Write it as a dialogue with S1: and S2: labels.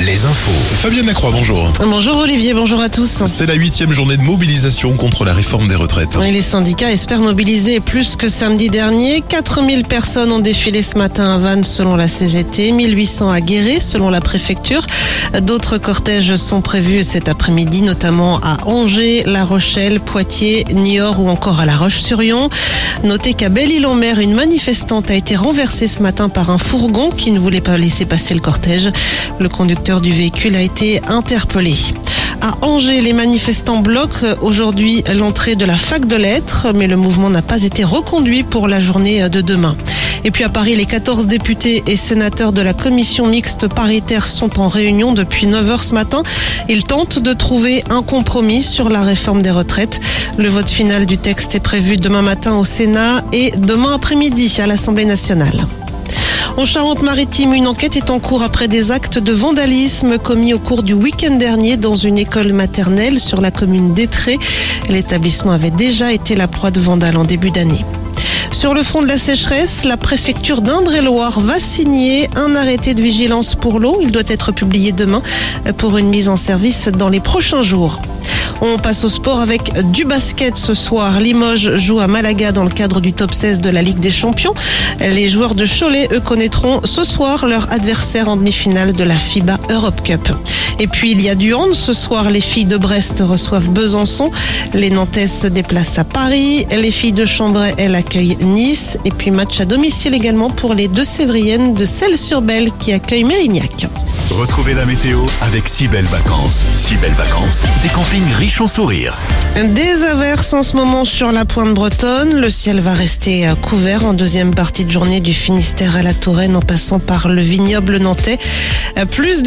S1: les infos.
S2: Fabienne Lacroix, bonjour.
S3: Bonjour Olivier, bonjour à tous.
S2: C'est la huitième journée de mobilisation contre la réforme des retraites.
S3: Et les syndicats espèrent mobiliser plus que samedi dernier. 4000 personnes ont défilé ce matin à Vannes selon la CGT, 1800 à Guéret selon la préfecture. D'autres cortèges sont prévus cet après-midi, notamment à Angers, La Rochelle, Poitiers, Niort ou encore à La Roche-sur-Yon. Notez qu'à Belle-Île-en-Mer, une manifestante a été renversée ce matin par un fourgon qui ne voulait pas laisser passer le cortège. Le conducteur du véhicule a été interpellé. À Angers, les manifestants bloquent aujourd'hui l'entrée de la fac de lettres, mais le mouvement n'a pas été reconduit pour la journée de demain. Et puis à Paris, les 14 députés et sénateurs de la commission mixte paritaire sont en réunion depuis 9h ce matin. Ils tentent de trouver un compromis sur la réforme des retraites. Le vote final du texte est prévu demain matin au Sénat et demain après-midi à l'Assemblée nationale. En Charente-Maritime, une enquête est en cours après des actes de vandalisme commis au cours du week-end dernier dans une école maternelle sur la commune d'Etré. L'établissement avait déjà été la proie de vandales en début d'année. Sur le front de la sécheresse, la préfecture d'Indre-et-Loire va signer un arrêté de vigilance pour l'eau. Il doit être publié demain pour une mise en service dans les prochains jours. On passe au sport avec du basket ce soir. Limoges joue à Malaga dans le cadre du top 16 de la Ligue des Champions. Les joueurs de Cholet, eux, connaîtront ce soir leur adversaire en demi-finale de la FIBA Europe Cup. Et puis il y a du hand. Ce soir, les filles de Brest reçoivent Besançon. Les Nantaises se déplacent à Paris. Les filles de Chambray, elles accueillent Nice. Et puis match à domicile également pour les deux Sévriennes de Celles-sur-Belle qui accueillent Mérignac.
S1: Retrouvez la météo avec si belles vacances. Si belles vacances, des campings riches en sourires.
S3: Des averses en ce moment sur la pointe bretonne. Le ciel va rester euh, couvert en deuxième partie de journée du Finistère à la Touraine en passant par le vignoble nantais. Euh, Plus